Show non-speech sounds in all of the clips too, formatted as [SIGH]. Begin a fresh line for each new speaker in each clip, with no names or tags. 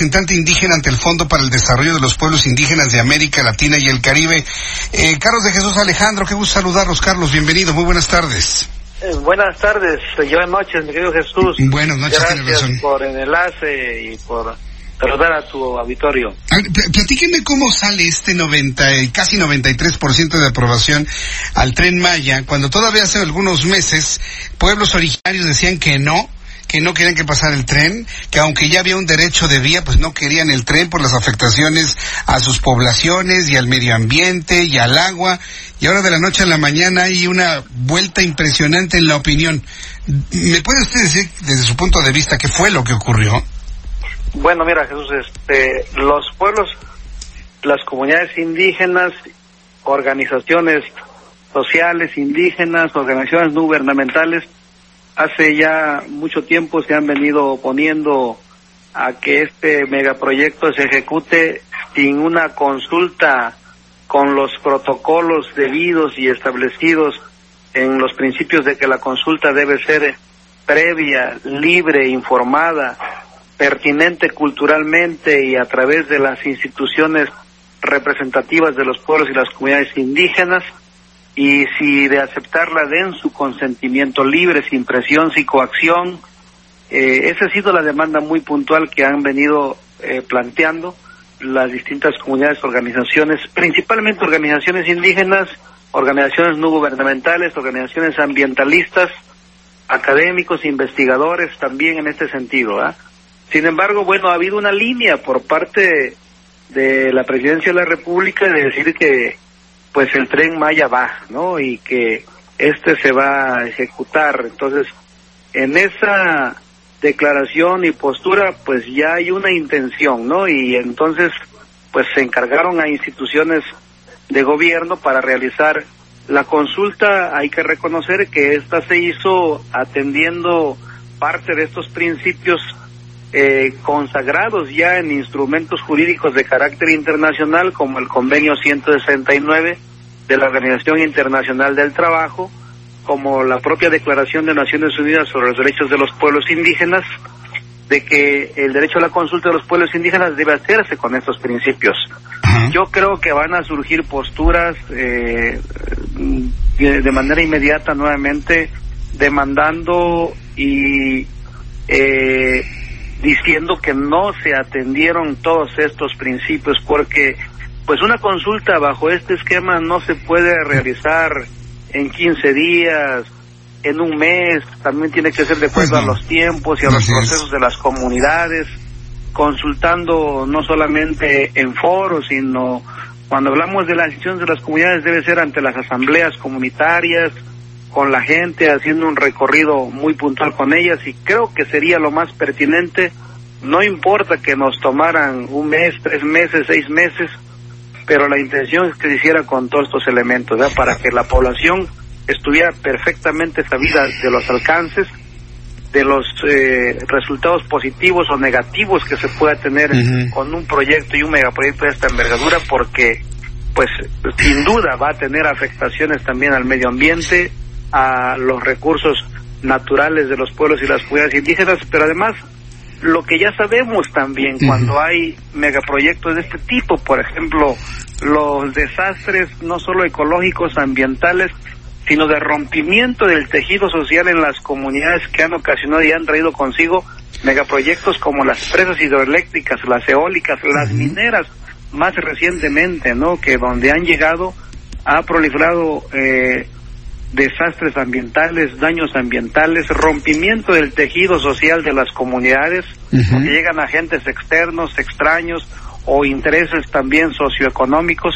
Representante indígena ante el Fondo para el Desarrollo de los Pueblos Indígenas de América Latina y el Caribe. Eh, Carlos de Jesús Alejandro, qué gusto saludarlos, Carlos, bienvenido, muy buenas tardes.
Eh, buenas tardes, buenas noches, mi querido Jesús.
Buenas noches,
Gracias por el enlace y por saludar a tu auditorio.
Platíqueme cómo sale este 90, casi 93% de aprobación al Tren Maya, cuando todavía hace algunos meses pueblos originarios decían que no, que no querían que pasara el tren, que aunque ya había un derecho de vía, pues no querían el tren por las afectaciones a sus poblaciones y al medio ambiente y al agua. Y ahora de la noche a la mañana hay una vuelta impresionante en la opinión. ¿Me puede usted decir desde su punto de vista qué fue lo que ocurrió?
Bueno, mira Jesús, este, los pueblos, las comunidades indígenas, organizaciones sociales indígenas, organizaciones gubernamentales, hace ya mucho tiempo se han venido oponiendo a que este megaproyecto se ejecute sin una consulta con los protocolos debidos y establecidos en los principios de que la consulta debe ser previa, libre, informada, pertinente culturalmente y a través de las instituciones representativas de los pueblos y las comunidades indígenas y si de aceptarla den su consentimiento libre, sin presión, sin coacción. Eh, esa ha sido la demanda muy puntual que han venido eh, planteando las distintas comunidades, organizaciones, principalmente organizaciones indígenas, organizaciones no gubernamentales, organizaciones ambientalistas, académicos, investigadores también en este sentido. ¿ah? Sin embargo, bueno, ha habido una línea por parte de la Presidencia de la República de decir que pues el tren Maya va, ¿no? Y que este se va a ejecutar. Entonces, en esa declaración y postura, pues ya hay una intención, ¿no? Y entonces, pues se encargaron a instituciones de gobierno para realizar la consulta. Hay que reconocer que esta se hizo atendiendo parte de estos principios eh, consagrados ya en instrumentos jurídicos de carácter internacional como el convenio 169 de la Organización Internacional del Trabajo, como la propia Declaración de Naciones Unidas sobre los Derechos de los Pueblos Indígenas, de que el derecho a la consulta de los pueblos indígenas debe hacerse con estos principios. Yo creo que van a surgir posturas eh, de manera inmediata nuevamente demandando y eh, diciendo que no se atendieron todos estos principios porque pues una consulta bajo este esquema no se puede realizar en 15 días, en un mes, también tiene que ser de acuerdo a los tiempos y a los procesos de las comunidades, consultando no solamente en foros, sino cuando hablamos de las decisiones de las comunidades debe ser ante las asambleas comunitarias, con la gente, haciendo un recorrido muy puntual con ellas y creo que sería lo más pertinente, no importa que nos tomaran un mes, tres meses, seis meses, pero la intención es que se hiciera con todos estos elementos, ¿verdad? para que la población estuviera perfectamente sabida de los alcances, de los eh, resultados positivos o negativos que se pueda tener con un proyecto y un megaproyecto de esta envergadura, porque pues sin duda va a tener afectaciones también al medio ambiente, a los recursos naturales de los pueblos y las comunidades indígenas, pero además lo que ya sabemos también cuando hay megaproyectos de este tipo, por ejemplo, los desastres no solo ecológicos, ambientales, sino de rompimiento del tejido social en las comunidades que han ocasionado y han traído consigo megaproyectos como las presas hidroeléctricas, las eólicas, las mineras, más recientemente, ¿no? Que donde han llegado ha proliferado eh, desastres ambientales, daños ambientales, rompimiento del tejido social de las comunidades, porque llegan agentes externos, extraños o intereses también socioeconómicos,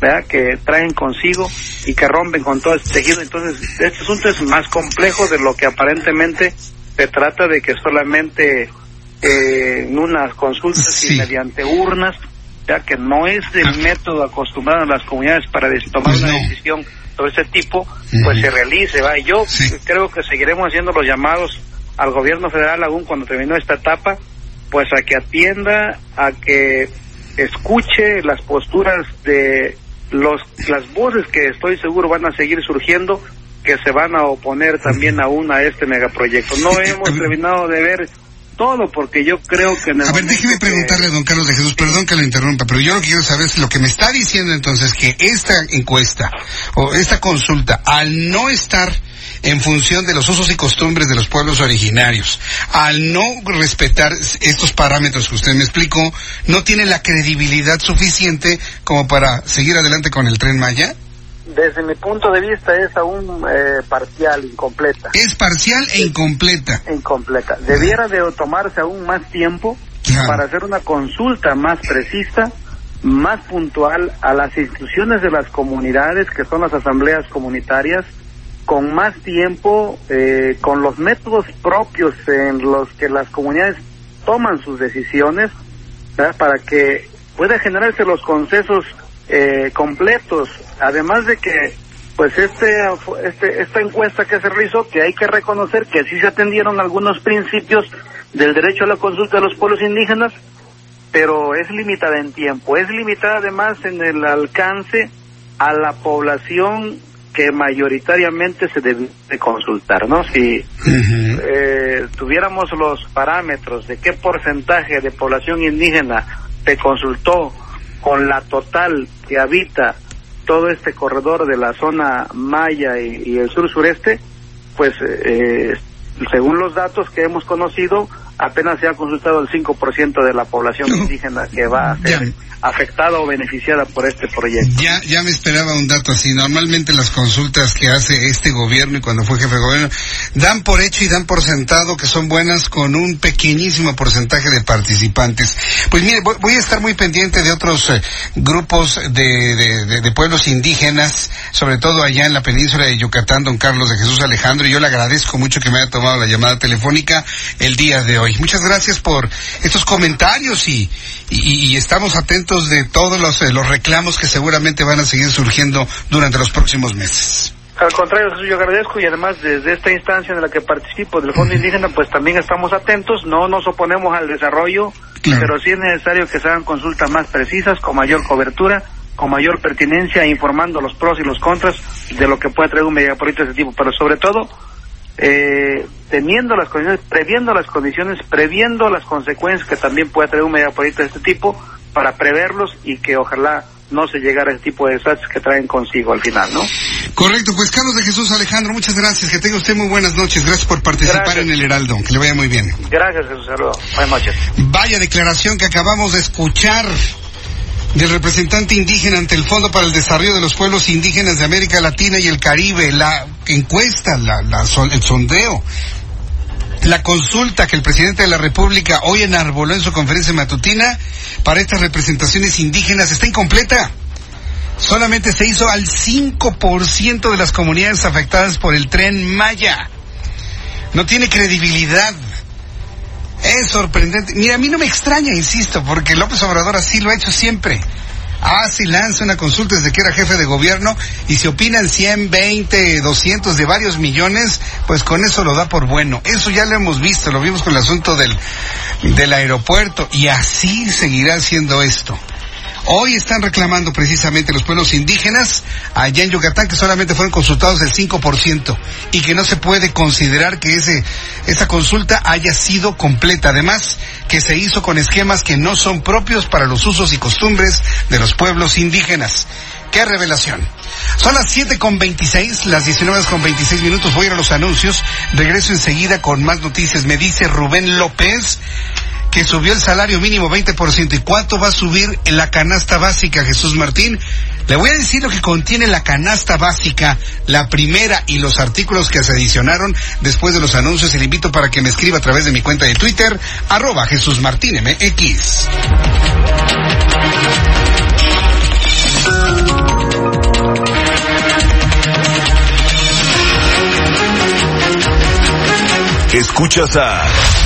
¿verdad? que traen consigo y que rompen con todo este tejido. Entonces, este asunto es más complejo de lo que aparentemente se trata de que solamente eh, en unas consultas y mediante urnas, ya que no es el ah. método acostumbrado en las comunidades para tomar pues una decisión de ese tipo, pues se realice. ¿va? Yo creo que seguiremos haciendo los llamados al gobierno federal aún cuando terminó esta etapa, pues a que atienda, a que escuche las posturas de los las voces que estoy seguro van a seguir surgiendo que se van a oponer también aún a este megaproyecto. No hemos terminado de ver todo, porque yo creo que...
a ver, déjeme preguntarle a don Carlos de Jesús, perdón que lo interrumpa, pero yo lo que quiero saber es lo que me está diciendo entonces, que esta encuesta o esta consulta, al no estar en función de los usos y costumbres de los pueblos originarios, al no respetar estos parámetros que usted me explicó, no tiene la credibilidad suficiente como para seguir adelante con el tren Maya?
Desde mi punto de vista es aún eh, parcial, incompleta.
Es parcial e incompleta.
Incompleta. Debiera de tomarse aún más tiempo para hacer una consulta más precisa, más puntual a las instituciones de las comunidades, que son las asambleas comunitarias, con más tiempo, eh, con los métodos propios en los que las comunidades toman sus decisiones, para que pueda generarse los consensos eh, completos. Además de que, pues este, este, esta encuesta que se realizó, que hay que reconocer que sí se atendieron algunos principios del derecho a la consulta de los pueblos indígenas, pero es limitada en tiempo, es limitada además en el alcance a la población que mayoritariamente se debe consultar, ¿no? Si eh, tuviéramos los parámetros de qué porcentaje de población indígena se consultó con la total que habita todo este corredor de la zona maya y, el sur sureste, pues eh, según los datos que hemos conocido, apenas se ha consultado el 5% de la población [COUGHS] indígena que va a ser afectada o beneficiada por este proyecto.
Ya, ya me esperaba un dato así. Normalmente las consultas que hace este gobierno y cuando fue jefe de gobierno dan por hecho y dan por sentado que son buenas con un pequeñísimo porcentaje de participantes. Pues mire, voy, a estar muy pendiente de otros eh, grupos de, de, pueblos indígenas, sobre todo allá en la península de Yucatán, don Carlos de Jesús Alejandro, y yo le agradezco mucho que me haya tomado la llamada telefónica el día de hoy. Muchas gracias por estos comentarios y, y, estamos atentos de todos los, eh, los reclamos que seguramente van a seguir surgiendo durante los próximos meses.
Al contrario, yo agradezco y además desde esta instancia en la que participo del Fondo Indígena, pues también estamos atentos, no nos oponemos al desarrollo, pero sí es necesario que se hagan consultas más precisas, con mayor cobertura, con mayor pertinencia, informando los pros y los contras de lo que puede traer un megaproyecto de este tipo, pero sobre todo eh, teniendo las condiciones, previendo las condiciones, previendo las consecuencias que también puede traer un megaproyecto de este tipo para preverlos y que ojalá no se llegara a ese tipo de desastres que traen consigo al final, ¿no?
Correcto, pues Carlos de Jesús Alejandro, muchas gracias, que tenga usted muy buenas noches, gracias por participar en el Heraldo, que le vaya muy bien.
Gracias Jesús, saludos, buenas noches.
Vaya declaración que acabamos de escuchar del representante indígena ante el Fondo para el Desarrollo de los Pueblos Indígenas de América Latina y el Caribe, la encuesta, la, el sondeo, la consulta que el presidente de la República hoy enarboló en su conferencia matutina para estas representaciones indígenas está incompleta. Solamente se hizo al 5% de las comunidades afectadas por el tren Maya. No tiene credibilidad. Es sorprendente. Mira, a mí no me extraña, insisto, porque López Obrador así lo ha hecho siempre. Así lanza una consulta desde que era jefe de gobierno y si opinan 100, 20, 200 de varios millones, pues con eso lo da por bueno. Eso ya lo hemos visto, lo vimos con el asunto del, del aeropuerto y así seguirá siendo esto. Hoy están reclamando precisamente los pueblos indígenas allá en Yucatán que solamente fueron consultados el 5% y que no se puede considerar que ese, esa consulta haya sido completa. Además, que se hizo con esquemas que no son propios para los usos y costumbres de los pueblos indígenas. ¡Qué revelación! Son las 7 con 26, las 19 con 26 minutos. Voy a ir a los anuncios. Regreso enseguida con más noticias. Me dice Rubén López que subió el salario mínimo 20%. ¿Y cuánto va a subir en la canasta básica, Jesús Martín? Le voy a decir lo que contiene la canasta básica, la primera y los artículos que se adicionaron después de los anuncios. Y le invito para que me escriba a través de mi cuenta de Twitter, arroba Jesús Martín MX.
Escuchas a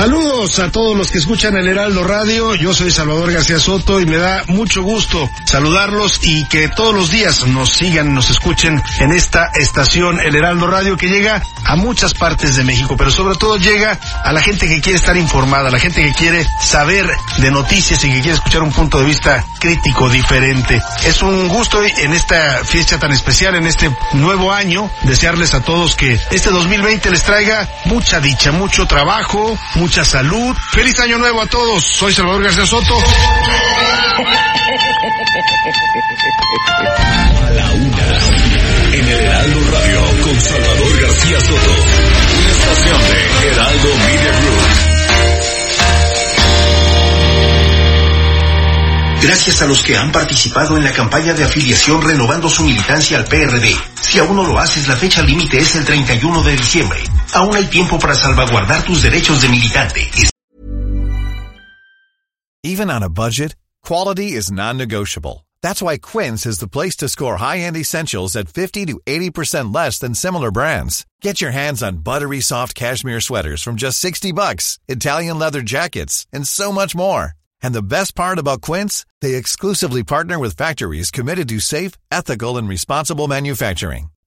Saludos a todos los que escuchan el Heraldo Radio. Yo soy Salvador García Soto y me da mucho gusto saludarlos y que todos los días nos sigan, nos escuchen en esta estación, el Heraldo Radio, que llega a muchas partes de México, pero sobre todo llega a la gente que quiere estar informada, a la gente que quiere saber de noticias y que quiere escuchar un punto de vista crítico, diferente. Es un gusto en esta fiesta tan especial, en este nuevo año, desearles a todos que este 2020 les traiga mucha dicha, mucho trabajo, mucha salud. Feliz año nuevo a todos. Soy Salvador García Soto.
A la una, en el Heraldo Radio con Salvador García Soto, una estación de Heraldo Media Group.
Gracias a los que han participado en la campaña de afiliación renovando su militancia al PRD. Si aún no lo haces, la fecha límite es el 31 de diciembre. Aún hay tiempo para salvaguardar tus derechos de militante.
Even on a budget, quality is non-negotiable. That's why Quince is the place to score high-end essentials at 50 to 80% less than similar brands. Get your hands on buttery soft cashmere sweaters from just 60 bucks, Italian leather jackets, and so much more. And the best part about Quince, they exclusively partner with factories committed to safe, ethical, and responsible manufacturing.